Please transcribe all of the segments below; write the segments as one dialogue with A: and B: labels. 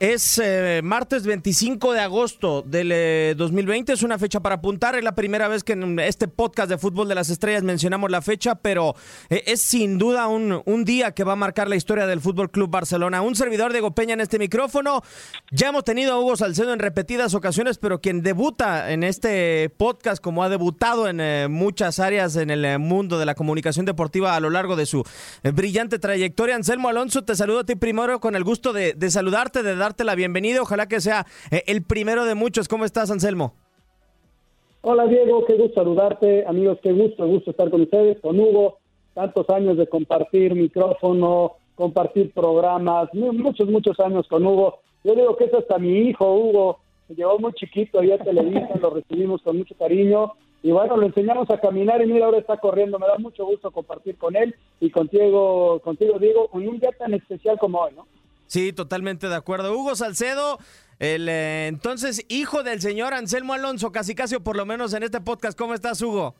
A: Es eh, martes 25 de agosto del eh, 2020, es una fecha para apuntar, es la primera vez que en este podcast de Fútbol de las Estrellas mencionamos la fecha, pero eh, es sin duda un, un, día que va a marcar la historia del Fútbol Club Barcelona. Un servidor Diego Peña en este micrófono, ya hemos tenido a Hugo Salcedo en repetidas ocasiones, pero quien debuta en este podcast como ha debutado en eh, muchas áreas en el mundo de la comunicación deportiva a lo largo de su brillante trayectoria, Anselmo Alonso, te saludo a ti primero con el gusto de, de saludarte, de dar darte la bienvenida. Ojalá que sea eh, el primero de muchos. ¿Cómo estás, Anselmo?
B: Hola, Diego. Qué gusto saludarte. Amigos, qué gusto, gusto estar con ustedes, con Hugo. Tantos años de compartir micrófono, compartir programas, muchos, muchos años con Hugo. Yo digo que es hasta mi hijo, Hugo. Me llevó muy chiquito ahí a Televisa, lo recibimos con mucho cariño. Y bueno, lo enseñamos a caminar y mira, ahora está corriendo. Me da mucho gusto compartir con él y contigo, contigo Diego, en un día tan especial como hoy, ¿no?
A: Sí, totalmente de acuerdo. Hugo Salcedo, el eh, entonces hijo del señor Anselmo Alonso, casi casi por lo menos en este podcast. ¿Cómo estás, Hugo?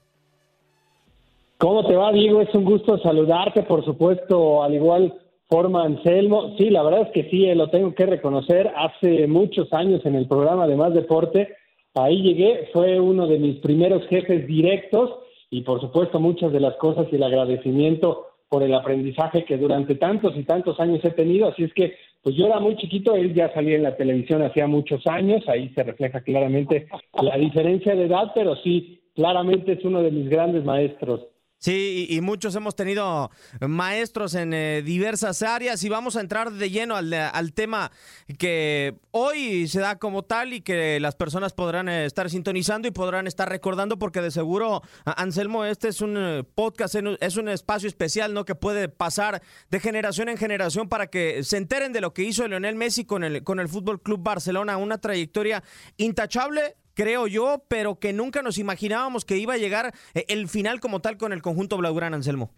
B: ¿Cómo te va, Diego? Es un gusto saludarte, por supuesto, al igual forma Anselmo. Sí, la verdad es que sí, eh, lo tengo que reconocer. Hace muchos años en el programa de Más Deporte, ahí llegué, fue uno de mis primeros jefes directos y por supuesto muchas de las cosas y el agradecimiento por el aprendizaje que durante tantos y tantos años he tenido. Así es que, pues yo era muy chiquito, él ya salía en la televisión hacía muchos años, ahí se refleja claramente la diferencia de edad, pero sí, claramente es uno de mis grandes maestros.
A: Sí, y, muchos hemos tenido maestros en eh, diversas áreas y vamos a entrar de lleno al, al, tema que hoy se da como tal y que las personas podrán eh, estar sintonizando y podrán estar recordando porque de seguro, Anselmo, este es un eh, podcast, es un espacio especial, ¿no? Que puede pasar de generación en generación para que se enteren de lo que hizo Lionel Messi con el, con el Fútbol Club Barcelona, una trayectoria intachable creo yo, pero que nunca nos imaginábamos que iba a llegar eh, el final como tal con el conjunto Blaugrana, Anselmo.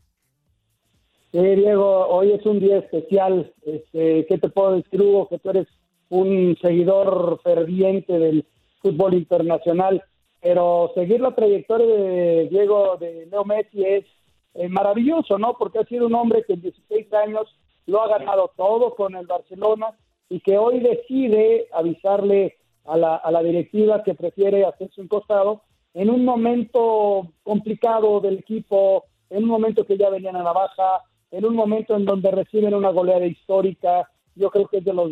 B: Sí, Diego, hoy es un día especial. Este, ¿Qué te puedo decir, Hugo? Que tú eres un seguidor ferviente del fútbol internacional, pero seguir la trayectoria de Diego, de Leo Messi, es eh, maravilloso, ¿no? Porque ha sido un hombre que en 16 años lo ha ganado todo con el Barcelona y que hoy decide avisarle a la, a la directiva que prefiere hacerse un costado en un momento complicado del equipo, en un momento que ya venían a la baja, en un momento en donde reciben una goleada histórica. Yo creo que es de los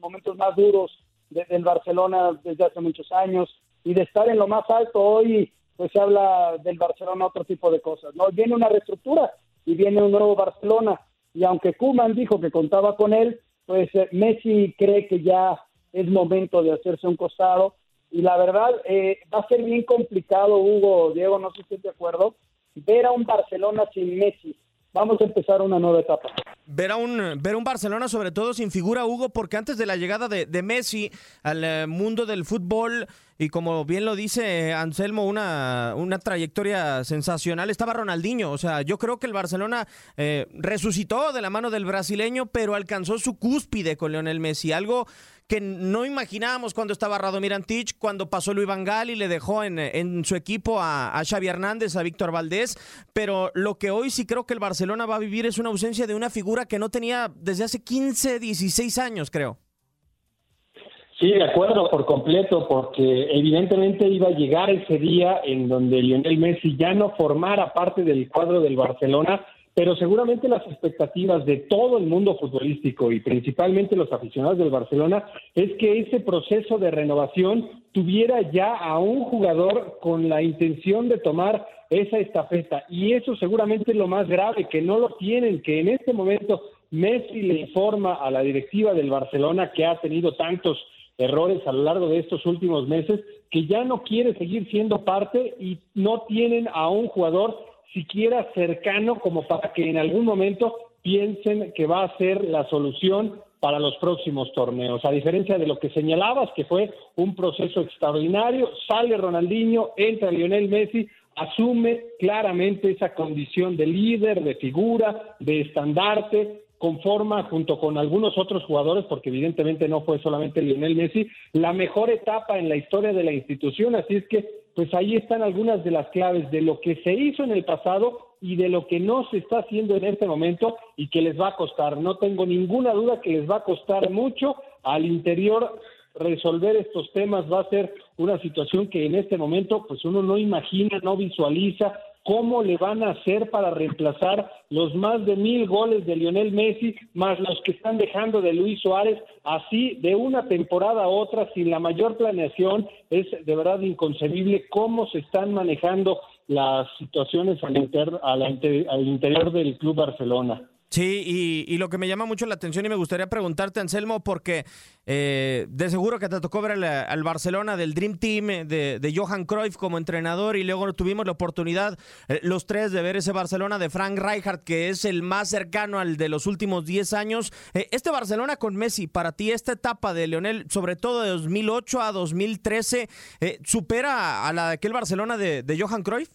B: momentos más duros del Barcelona desde hace muchos años. Y de estar en lo más alto hoy pues se habla del Barcelona otro tipo de cosas no viene una reestructura y viene un nuevo Barcelona. Y aunque Kuman dijo que contaba con él pues eh, Messi cree que ya es momento de hacerse un costado y la verdad eh, va a ser bien complicado Hugo Diego no sé si estén de acuerdo ver a un Barcelona sin Messi vamos a empezar una nueva etapa.
A: Ver a un, ver un Barcelona sobre todo sin figura, Hugo, porque antes de la llegada de, de Messi al eh, mundo del fútbol, y como bien lo dice Anselmo, una, una trayectoria sensacional, estaba Ronaldinho. O sea, yo creo que el Barcelona eh, resucitó de la mano del brasileño, pero alcanzó su cúspide con Lionel Messi, algo que no imaginábamos cuando estaba Radomir Antich, cuando pasó Luis Vangal y le dejó en, su equipo a, a, Xavi Hernández, a Víctor Valdés, pero lo que hoy sí creo que el Barcelona va a vivir es una ausencia de una figura que no tenía desde hace 15, 16 años, creo.
B: Sí, de acuerdo por completo, porque evidentemente iba a llegar ese día en donde Lionel Messi ya no formara parte del cuadro del Barcelona pero seguramente las expectativas de todo el mundo futbolístico y principalmente los aficionados del Barcelona es que ese proceso de renovación tuviera ya a un jugador con la intención de tomar esa estafeta. Y eso seguramente es lo más grave que no lo tienen que en este momento Messi le informa a la directiva del Barcelona que ha tenido tantos errores a lo largo de estos últimos meses que ya no quiere seguir siendo parte y no tienen a un jugador siquiera cercano como para que en algún momento piensen que va a ser la solución para los próximos torneos. A diferencia de lo que señalabas, que fue un proceso extraordinario, sale Ronaldinho, entra Lionel Messi, asume claramente esa condición de líder, de figura, de estandarte, conforma junto con algunos otros jugadores, porque evidentemente no fue solamente Lionel Messi, la mejor etapa en la historia de la institución. Así es que, pues ahí están algunas de las claves de lo que se hizo en el pasado y de lo que no se está haciendo en este momento y que les va a costar. No tengo ninguna duda que les va a costar mucho al interior resolver estos temas va a ser una situación que en este momento pues uno no imagina, no visualiza, cómo le van a hacer para reemplazar los más de mil goles de Lionel Messi, más los que están dejando de Luis Suárez, así de una temporada a otra, sin la mayor planeación, es de verdad inconcebible cómo se están manejando las situaciones al, al interior del Club Barcelona.
A: Sí, y, lo que me llama mucho la atención y me gustaría preguntarte, Anselmo, porque eh, de seguro que te tocó ver al, Barcelona del Dream Team eh, de, Johan Cruyff como entrenador y luego tuvimos la oportunidad eh, los tres de ver ese Barcelona de Frank Rijkaard, que es el más cercano al de los últimos 10 años. este Barcelona con Messi, para ti esta etapa de Leonel, sobre todo de 2008 a 2013, ¿supera a la de aquel Barcelona de, de Johan Cruyff?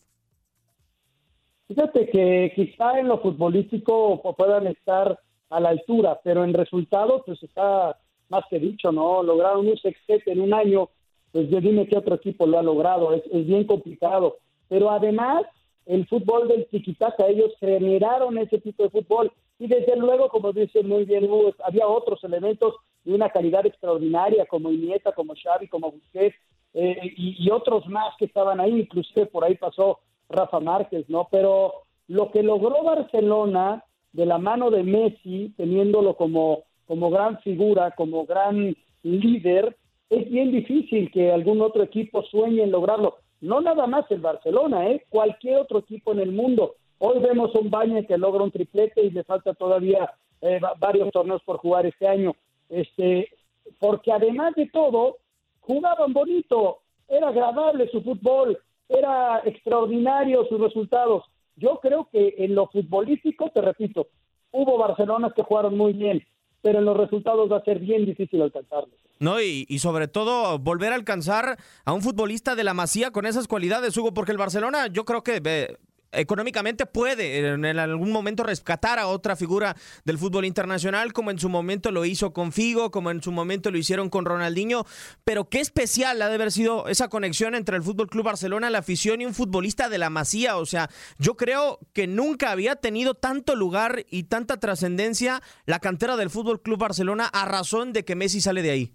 B: Fíjate que quizá en lo futbolístico puedan estar a la altura, pero en resultados pues está más que dicho, ¿no? Lograron un sextete en un año, pues yo dime qué otro equipo lo ha logrado, es, bien complicado. Pero además, el fútbol del tiquitaca, ellos generaron ese tipo de fútbol y desde luego, como dice muy bien Hugo, había otros elementos de una calidad extraordinaria como Iniesta, como Xavi, como Busquets eh, y, y, otros más que estaban ahí, inclusive por ahí pasó Rafa Márquez, ¿no? Pero lo que logró Barcelona de la mano de Messi, teniéndolo como, como gran figura, como gran líder, es bien difícil que algún otro equipo sueñe en lograrlo. No nada más el Barcelona, ¿eh? cualquier otro equipo en el mundo. Hoy vemos un Bañe que logra un triplete y le falta todavía eh, varios torneos por jugar este año. Este, porque además de todo, jugaban bonito, era agradable su fútbol, era extraordinario sus resultados. Yo creo que en lo futbolístico, te repito, hubo Barcelonas que jugaron muy bien, pero en los resultados va a ser bien difícil alcanzarlos.
A: No, y, y, sobre todo volver a alcanzar a un futbolista de la Masía con esas cualidades, Hugo, porque el Barcelona yo creo que económicamente puede en, algún momento rescatar a otra figura del fútbol internacional, como en su momento lo hizo con Figo, como en su momento lo hicieron con Ronaldinho. Pero qué especial ha de haber sido esa conexión entre el Fútbol Club Barcelona, la afición y un futbolista de la Masía. O sea, yo creo que nunca había tenido tanto lugar y tanta trascendencia la cantera del Fútbol Club Barcelona a razón de que Messi sale de ahí.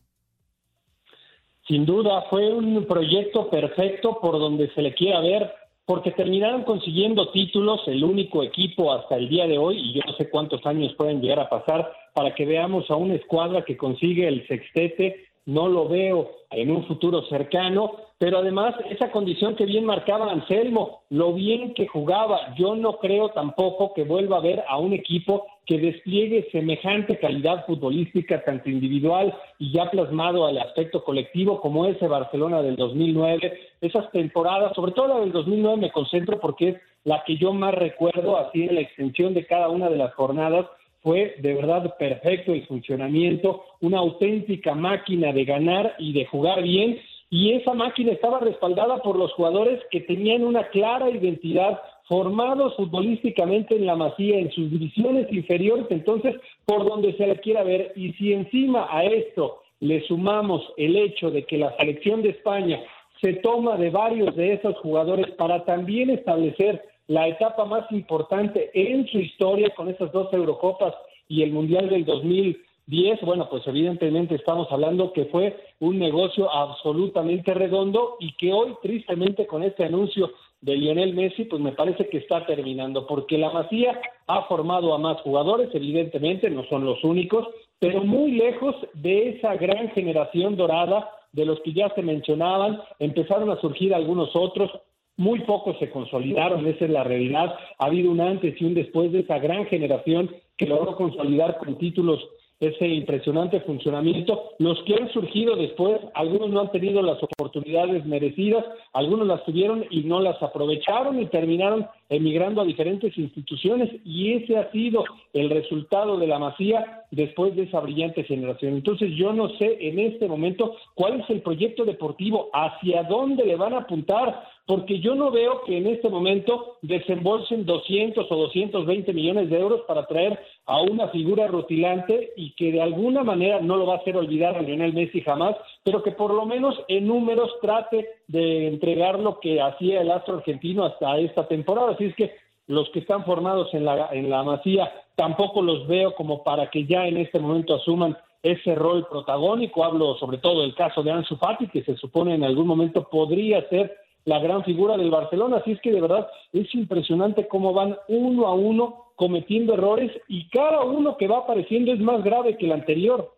B: Sin duda, fue un proyecto perfecto por donde se le quiera ver porque terminaron consiguiendo títulos, el único equipo hasta el día de hoy, y yo no sé cuántos años pueden llegar a pasar, para que veamos a una escuadra que consigue el sextete, no lo veo en un futuro cercano, pero además esa condición que bien marcaba Anselmo, lo bien que jugaba, yo no creo tampoco que vuelva a ver a un equipo que despliegue semejante calidad futbolística, tanto individual y ya plasmado al aspecto colectivo como ese Barcelona del 2009, esas temporadas, sobre todo la del 2009 me concentro porque es la que yo más recuerdo, así en la extensión de cada una de las jornadas, fue de verdad perfecto el funcionamiento, una auténtica máquina de ganar y de jugar bien, y esa máquina estaba respaldada por los jugadores que tenían una clara identidad, formados futbolísticamente en la masía, en sus divisiones inferiores, entonces por donde se le quiera ver, y si encima a esto le sumamos el hecho de que la selección de España se toma de varios de esos jugadores para también establecer la etapa más importante en su historia con esas dos Eurocopas y el Mundial del 2010, bueno, pues evidentemente estamos hablando que fue un negocio absolutamente redondo y que hoy, tristemente, con este anuncio de Lionel Messi, pues me parece que está terminando, porque la Masía ha formado a más jugadores, evidentemente, no son los únicos, pero muy lejos de esa gran generación dorada de los que ya se mencionaban, empezaron a surgir algunos otros, muy pocos se consolidaron, esa es la realidad. Ha habido un antes y un después de esa gran generación que logró consolidar con títulos ese impresionante funcionamiento. Los que han surgido después, algunos no han tenido las oportunidades merecidas, algunos las tuvieron y no las aprovecharon y terminaron emigrando a diferentes instituciones y ese ha sido el resultado de la masía después de esa brillante generación. Entonces yo no sé en este momento cuál es el proyecto deportivo, hacia dónde le van a apuntar, porque yo no veo que en este momento desembolsen 200 o 220 millones de euros para traer a una figura rutilante y que de alguna manera no lo va a hacer olvidar a Lionel Messi jamás, pero que por lo menos en números trate de entregar lo que hacía el astro argentino hasta esta temporada. Así es que los que están formados en la, en la Masía tampoco los veo como para que ya en este momento asuman ese rol protagónico. Hablo sobre todo del caso de Ansu Fati, que se supone en algún momento podría ser la gran figura del Barcelona. Así es que de verdad es impresionante cómo van uno a uno cometiendo errores y cada uno que va apareciendo es más grave que el anterior.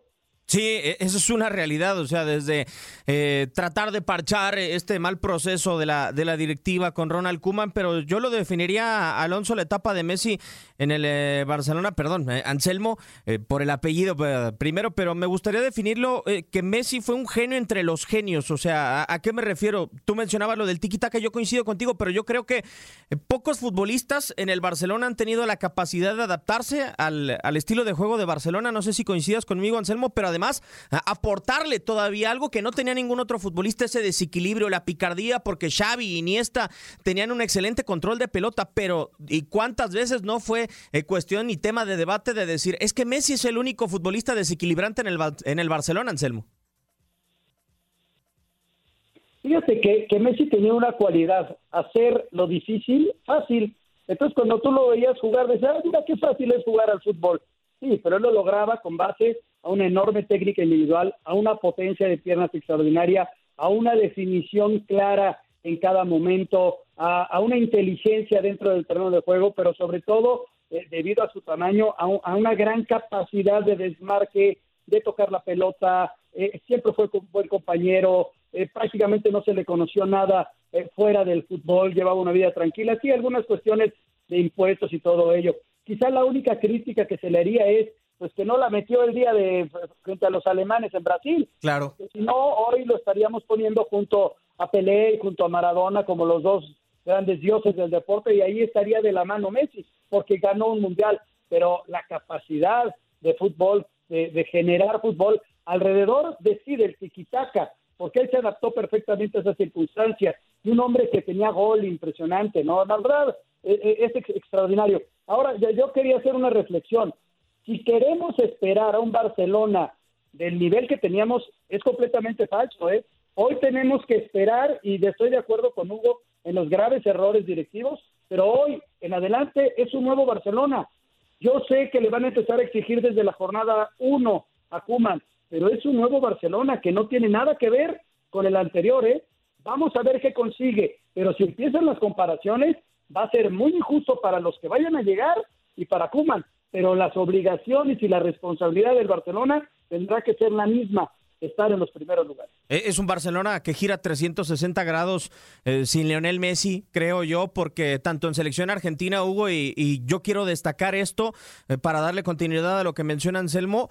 A: Sí, e, eso es una realidad, o sea, desde eh, tratar de parchar este mal proceso de la, de la directiva con Ronald Kuman, pero yo lo definiría, Alonso, la etapa de Messi en el eh, Barcelona, perdón, eh, Anselmo, por el apellido primero, pero me gustaría definirlo que Messi fue un genio entre los genios, o sea, ¿a, qué me refiero? Tú mencionabas lo del tiki-taka, yo coincido contigo, pero yo creo que pocos futbolistas en el Barcelona han tenido la capacidad de adaptarse al, al estilo de juego de Barcelona, no sé si coincidas conmigo, Anselmo, pero además aportarle todavía algo que no tenía ningún otro futbolista, ese desequilibrio, la picardía, porque Xavi y Iniesta tenían un excelente control de pelota, pero ¿y cuántas veces no fue eh, cuestión y tema de debate de decir, es que Messi es el único futbolista desequilibrante en el, en el Barcelona, Anselmo?
C: Fíjate que, que Messi tenía una cualidad, hacer lo difícil fácil. Entonces, cuando tú lo veías jugar, decías, mira qué fácil es jugar al fútbol. Sí, pero él lo lograba con base a una enorme técnica individual, a una potencia de piernas extraordinaria, a una definición clara en cada momento, a, una inteligencia dentro del terreno de juego, pero sobre todo, eh, debido a su tamaño, a, una gran capacidad de desmarque, de tocar la pelota, eh, siempre fue un buen compañero, eh, prácticamente no se le conoció nada fuera del fútbol, llevaba una vida tranquila, sí, algunas cuestiones de impuestos y todo ello, Quizá la única crítica que se le haría es pues que no la metió el día de frente a los alemanes en Brasil.
A: Claro.
C: Si no, hoy lo estaríamos poniendo junto a Pelé y junto a Maradona como los dos grandes dioses del deporte y ahí estaría de la mano Messi, porque ganó un mundial. Pero la capacidad de fútbol, de, generar fútbol, alrededor decide el tiquitaca, porque él se adaptó perfectamente a esas circunstancias. Y un hombre que tenía gol impresionante, ¿no? La verdad, es extraordinario. Ahora, yo quería hacer una reflexión. Si queremos esperar a un Barcelona del nivel que teníamos, es completamente falso. ¿eh? Hoy tenemos que esperar, y estoy de acuerdo con Hugo en los graves errores directivos, pero hoy en adelante es un nuevo Barcelona. Yo sé que le van a empezar a exigir desde la jornada 1 a Kuman, pero es un nuevo Barcelona que no tiene nada que ver con el anterior, ¿eh? Vamos a ver qué consigue, pero si empiezan las comparaciones, va a ser muy injusto para los que vayan a llegar y para Kuman, pero las obligaciones y la responsabilidad del Barcelona tendrá que ser la misma estar en los primeros lugares.
A: Eh, es un Barcelona que gira 360 grados eh, sin Lionel Messi, creo yo, porque tanto en selección argentina, Hugo, y, yo quiero destacar esto eh, para darle continuidad a lo que menciona Anselmo,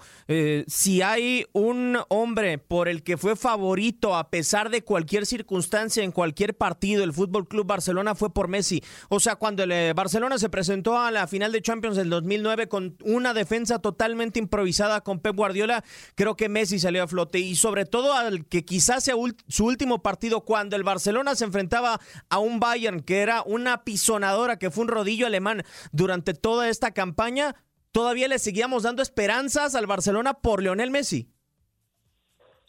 A: si hay un hombre por el que fue favorito a pesar de cualquier circunstancia en cualquier partido, el Fútbol Club Barcelona fue por Messi. O sea, cuando el Barcelona se presentó a la final de Champions del 2009 con una defensa totalmente improvisada con Pep Guardiola, creo que Messi salió a flote y sobre todo al que quizás sea su último partido cuando el Barcelona se enfrentaba a un Bayern que era una pisonadora, que fue un rodillo alemán durante toda esta campaña, todavía le seguíamos dando esperanzas al Barcelona por Lionel Messi.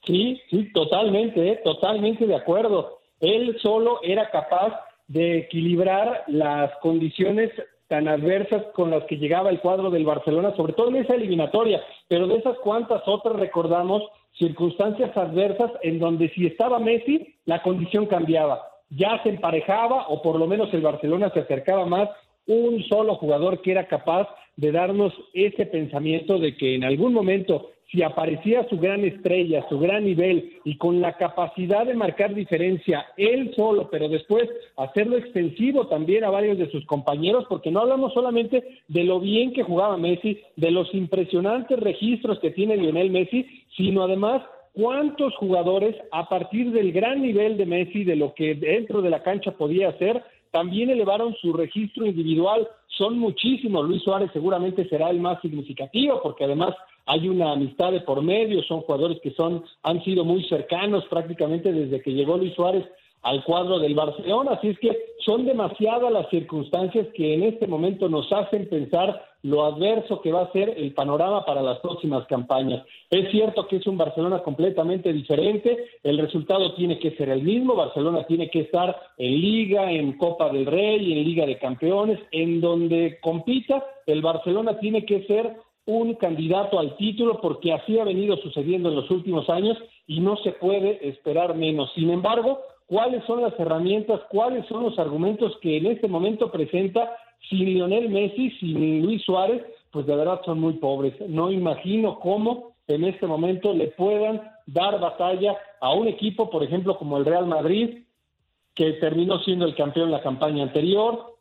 B: Sí, sí, totalmente, ¿eh? totalmente de acuerdo. Él solo era capaz de equilibrar las condiciones tan adversas con las que llegaba el cuadro del Barcelona, sobre todo en esa eliminatoria, pero de esas cuantas otras recordamos circunstancias adversas en donde si estaba Messi, la condición cambiaba, ya se emparejaba o por lo menos el Barcelona se acercaba más un solo jugador que era capaz de darnos ese pensamiento de que en algún momento si aparecía su gran estrella, su gran nivel y con la capacidad de marcar diferencia él solo, pero después hacerlo extensivo también a varios de sus compañeros, porque no hablamos solamente de lo bien que jugaba Messi, de los impresionantes registros que tiene Lionel Messi, sino además cuántos jugadores a partir del gran nivel de Messi, de lo que dentro de la cancha podía hacer, también elevaron su registro individual. Son muchísimos. Luis Suárez seguramente será el más significativo porque además hay una amistad de por medio, son jugadores que son han sido muy cercanos prácticamente desde que llegó Luis Suárez al cuadro del Barcelona, así es que son demasiadas las circunstancias que en este momento nos hacen pensar lo adverso que va a ser el panorama para las próximas campañas. Es cierto que es un Barcelona completamente diferente, el resultado tiene que ser el mismo, Barcelona tiene que estar en liga, en Copa del Rey, en Liga de Campeones, en donde compita, el Barcelona tiene que ser un candidato al título porque así ha venido sucediendo en los últimos años y no se puede esperar menos. Sin embargo, ¿cuáles son las herramientas, cuáles son los argumentos que en este momento presenta sin Lionel Messi, sin Luis Suárez? Pues de verdad son muy pobres. No imagino cómo en este momento le puedan dar batalla a un equipo, por ejemplo, como el Real Madrid, que terminó siendo el campeón la campaña anterior,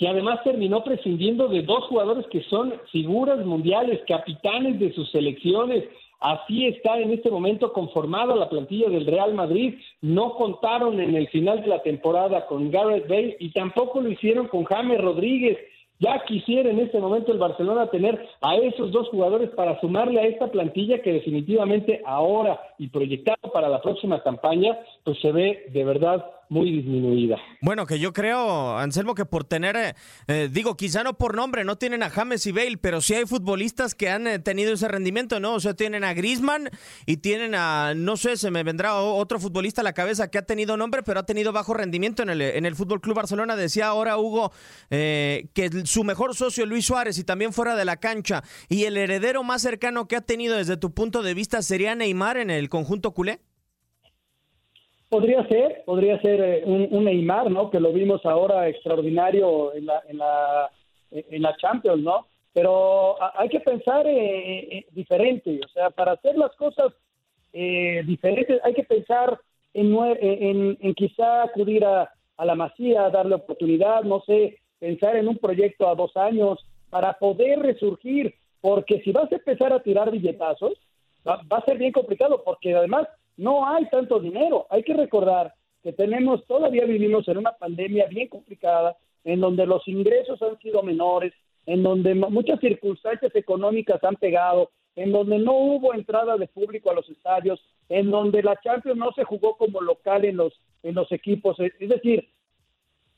B: que además terminó prescindiendo de dos jugadores que son figuras mundiales, capitanes de sus selecciones. Así está en este momento conformada la plantilla del Real Madrid. No contaron en el final de la temporada con Gareth Bale y tampoco lo hicieron con James Rodríguez. Ya quisiera en este momento el Barcelona tener a esos dos jugadores para sumarle a esta plantilla que definitivamente ahora y proyectado para la próxima campaña, pues se ve de verdad muy disminuida.
A: Bueno, que yo creo, Anselmo, que por tener, eh, eh, digo, quizá no por nombre, no tienen a James y Bale, pero sí hay futbolistas que han eh, tenido ese rendimiento, ¿no? O sea, tienen a Grisman y tienen a, no sé, se me vendrá otro futbolista a la cabeza que ha tenido nombre, pero ha tenido bajo rendimiento en el, en el Fútbol Club Barcelona. Decía ahora Hugo que su mejor socio Luis Suárez y también fuera de la cancha y el heredero más cercano que ha tenido desde tu punto de vista sería Neymar en el conjunto culé.
C: Podría ser, podría ser eh, un, Neymar, ¿no? Que lo vimos ahora extraordinario en la, en la, en la Champions, ¿no? Pero hay que pensar eh, eh, diferente, o sea, para hacer las cosas diferentes hay que pensar en, en, en quizá acudir a, a, la masía, darle oportunidad, no sé, pensar en un proyecto a dos años para poder resurgir, porque si vas a empezar a tirar billetazos, va a ser bien complicado, porque además no hay tanto dinero. Hay que recordar que tenemos, todavía vivimos en una pandemia bien complicada, en donde los ingresos han sido menores, en donde muchas circunstancias económicas han pegado, en donde no hubo entrada de público a los estadios, en donde la Champions no se jugó como local en los en los equipos. Es decir,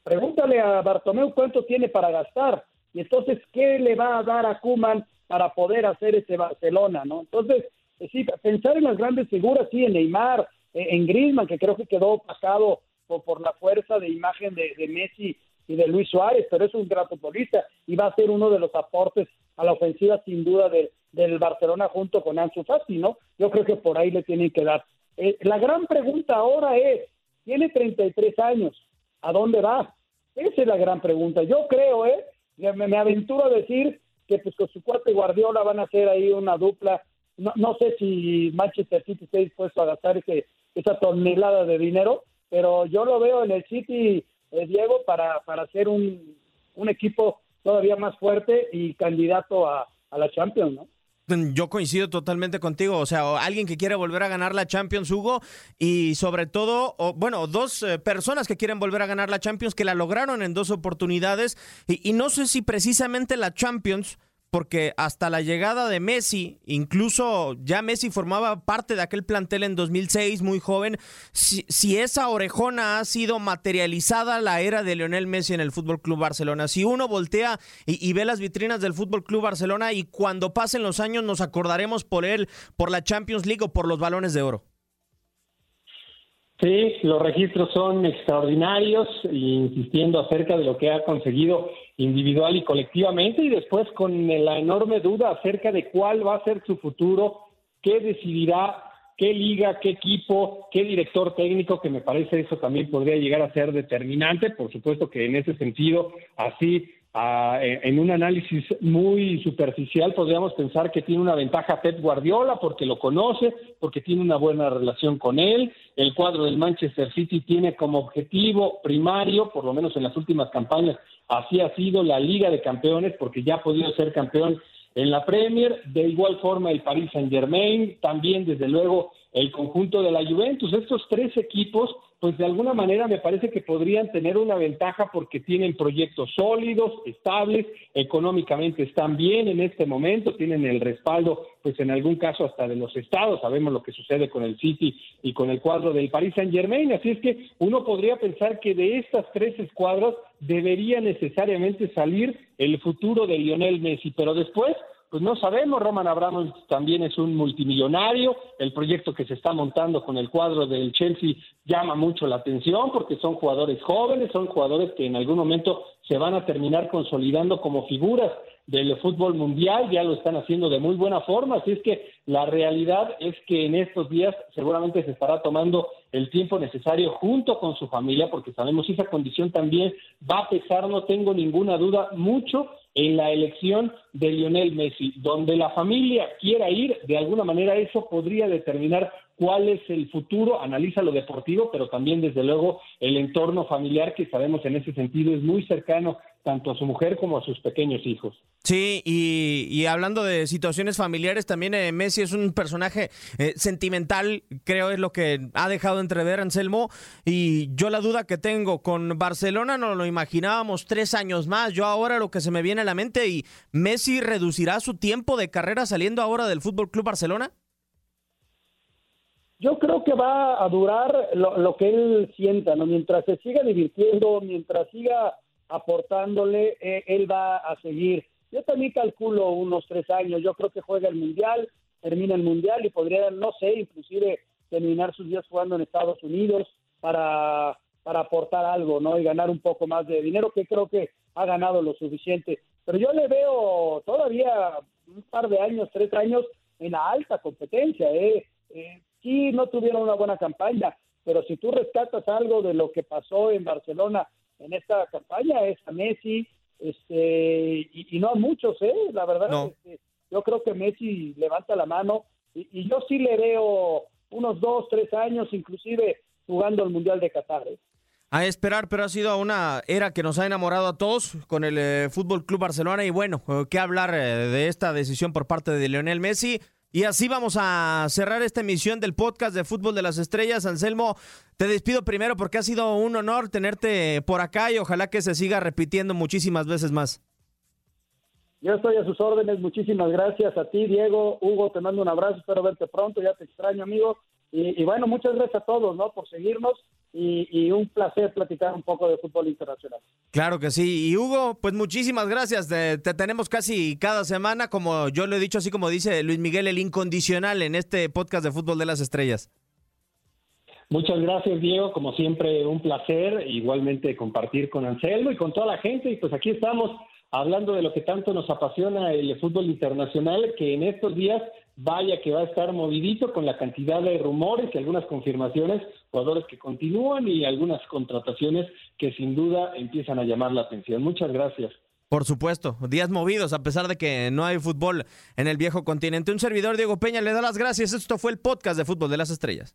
C: Pregúntale a Bartomeu cuánto tiene para gastar y entonces qué le va a dar a Kuman para poder hacer ese Barcelona, ¿no? Entonces, sí, pensar en las grandes figuras, sí, en Neymar, eh, en Griezmann, que creo que quedó pasado por, por la fuerza de imagen de, Messi y de Luis Suárez, pero es un gran futbolista y va a ser uno de los aportes a la ofensiva sin duda de, del Barcelona junto con Ansu Fati, ¿no? Yo creo que por ahí le tienen que dar. Eh, la gran pregunta ahora es, tiene 33 años, ¿a dónde va? Esa es la gran pregunta. Yo creo, ¿eh? Me, me aventuro a decir que pues con su cuate Guardiola van a hacer ahí una dupla. No, no sé si Manchester City está dispuesto a gastar ese, esa tonelada de dinero, pero yo lo veo en el City, eh, Diego, para, para hacer un, un equipo todavía más fuerte y candidato a, a la Champions, ¿no?
A: Yo coincido totalmente contigo, o sea, alguien que quiere volver a ganar la Champions, Hugo, y sobre todo, o, bueno, dos eh, personas que quieren volver a ganar la Champions que la lograron en dos oportunidades, y, y no sé si precisamente la Champions porque hasta la llegada de Messi, incluso ya Messi formaba parte de aquel plantel en 2006, muy joven, si, esa orejona ha sido materializada la era de Lionel Messi en el Fútbol Club Barcelona, si uno voltea y, y, ve las vitrinas del Fútbol Club Barcelona y cuando pasen los años nos acordaremos por él, por la Champions League o por los balones de oro.
B: Sí, los registros son extraordinarios, insistiendo acerca de lo que ha conseguido individual y colectivamente, y después con la enorme duda acerca de cuál va a ser su futuro, qué decidirá, qué liga, qué equipo, qué director técnico, que me parece eso también podría llegar a ser determinante. Por supuesto que en ese sentido, así a, en un análisis muy superficial podríamos pensar que tiene una ventaja Pep Guardiola porque lo conoce, porque tiene una buena relación con él. El cuadro del Manchester City tiene como objetivo primario, por lo menos en las últimas campañas, así ha sido la Liga de Campeones porque ya ha podido ser campeón en la Premier. De igual forma el Paris Saint Germain, también desde luego el conjunto de la Juventus. Estos tres equipos pues de alguna manera me parece que podrían tener una ventaja porque tienen proyectos sólidos, estables, económicamente están bien en este momento, tienen el respaldo, pues en algún caso hasta de los estados, sabemos lo que sucede con el City y con el cuadro del Paris Saint Germain, así es que uno podría pensar que de estas tres escuadras debería necesariamente salir el futuro de Lionel Messi, pero después pues no sabemos, Roman Abramovich también es un multimillonario, el proyecto que se está montando con el cuadro del Chelsea llama mucho la atención porque son jugadores jóvenes, son jugadores que en algún momento se van a terminar consolidando como figuras del fútbol mundial, ya lo están haciendo de muy buena forma, así es que la realidad es que en estos días seguramente se estará tomando el tiempo necesario junto con su familia, porque sabemos que esa condición también va a pesar, no tengo ninguna duda, mucho en la elección de Lionel Messi. Donde la familia quiera ir, de alguna manera eso podría determinar cuál es el futuro, analiza lo deportivo, pero también desde luego el entorno familiar que sabemos en ese sentido es muy cercano tanto a su mujer como a sus pequeños hijos.
A: Sí, y, y hablando de situaciones familiares, también eh, Messi es un personaje eh, sentimental, creo es lo que ha dejado entrever Anselmo, y yo la duda que tengo con Barcelona no lo imaginábamos tres años más, yo ahora lo que se me viene a la mente, y Messi reducirá su tiempo de carrera saliendo ahora del Fútbol Club Barcelona.
C: Yo creo que va a durar lo, lo que él sienta, ¿no? Mientras se siga divirtiendo, mientras siga aportándole, eh, él va a seguir. Yo también calculo unos tres años, yo creo que juega el Mundial, termina el Mundial y podría, no sé, inclusive terminar sus días jugando en Estados Unidos para, para aportar algo, ¿no? Y ganar un poco más de dinero, que creo que ha ganado lo suficiente. Pero yo le veo todavía un par de años, tres años en la alta competencia, ¿eh? eh sí no tuvieron una buena campaña, pero si tú rescatas algo de lo que pasó en Barcelona en esta campaña es a Messi, este, y, y no a muchos, ¿eh? La verdad,
A: no.
C: este, yo creo que Messi levanta la mano y, y, yo sí le veo unos dos, tres años, inclusive jugando el Mundial de Qatar. ¿eh?
A: A esperar, pero ha sido una era que nos ha enamorado a todos con el eh, Fútbol Club Barcelona y bueno, qué hablar eh, de esta decisión por parte de Lionel Messi. Y así vamos a cerrar esta emisión del podcast de Fútbol de las Estrellas. Anselmo, te despido primero porque ha sido un honor tenerte por acá y ojalá que se siga repitiendo muchísimas veces más.
C: Yo estoy a sus órdenes. Muchísimas gracias a ti, Diego. Hugo, te mando un abrazo. Espero verte pronto. Ya te extraño, amigo. Y, bueno, muchas gracias a todos, ¿no? Por seguirnos y, un placer platicar un poco de fútbol internacional.
A: Claro que sí. Y Hugo, pues muchísimas gracias. Te, tenemos casi cada semana, como yo lo he dicho, así como dice Luis Miguel, el incondicional en este podcast de Fútbol de las Estrellas.
B: Muchas gracias, Diego. Como siempre, un placer igualmente compartir con Anselmo y con toda la gente. Y pues aquí estamos hablando de lo que tanto nos apasiona el fútbol internacional, que en estos días vaya que va a estar movidito con la cantidad de rumores y algunas confirmaciones, jugadores que continúan y algunas contrataciones que sin duda empiezan a llamar la atención. Muchas gracias.
A: Por supuesto, días movidos, a pesar de que no hay fútbol en el viejo continente. Un servidor, Diego Peña, le da las gracias. Esto fue el podcast de Fútbol de las Estrellas.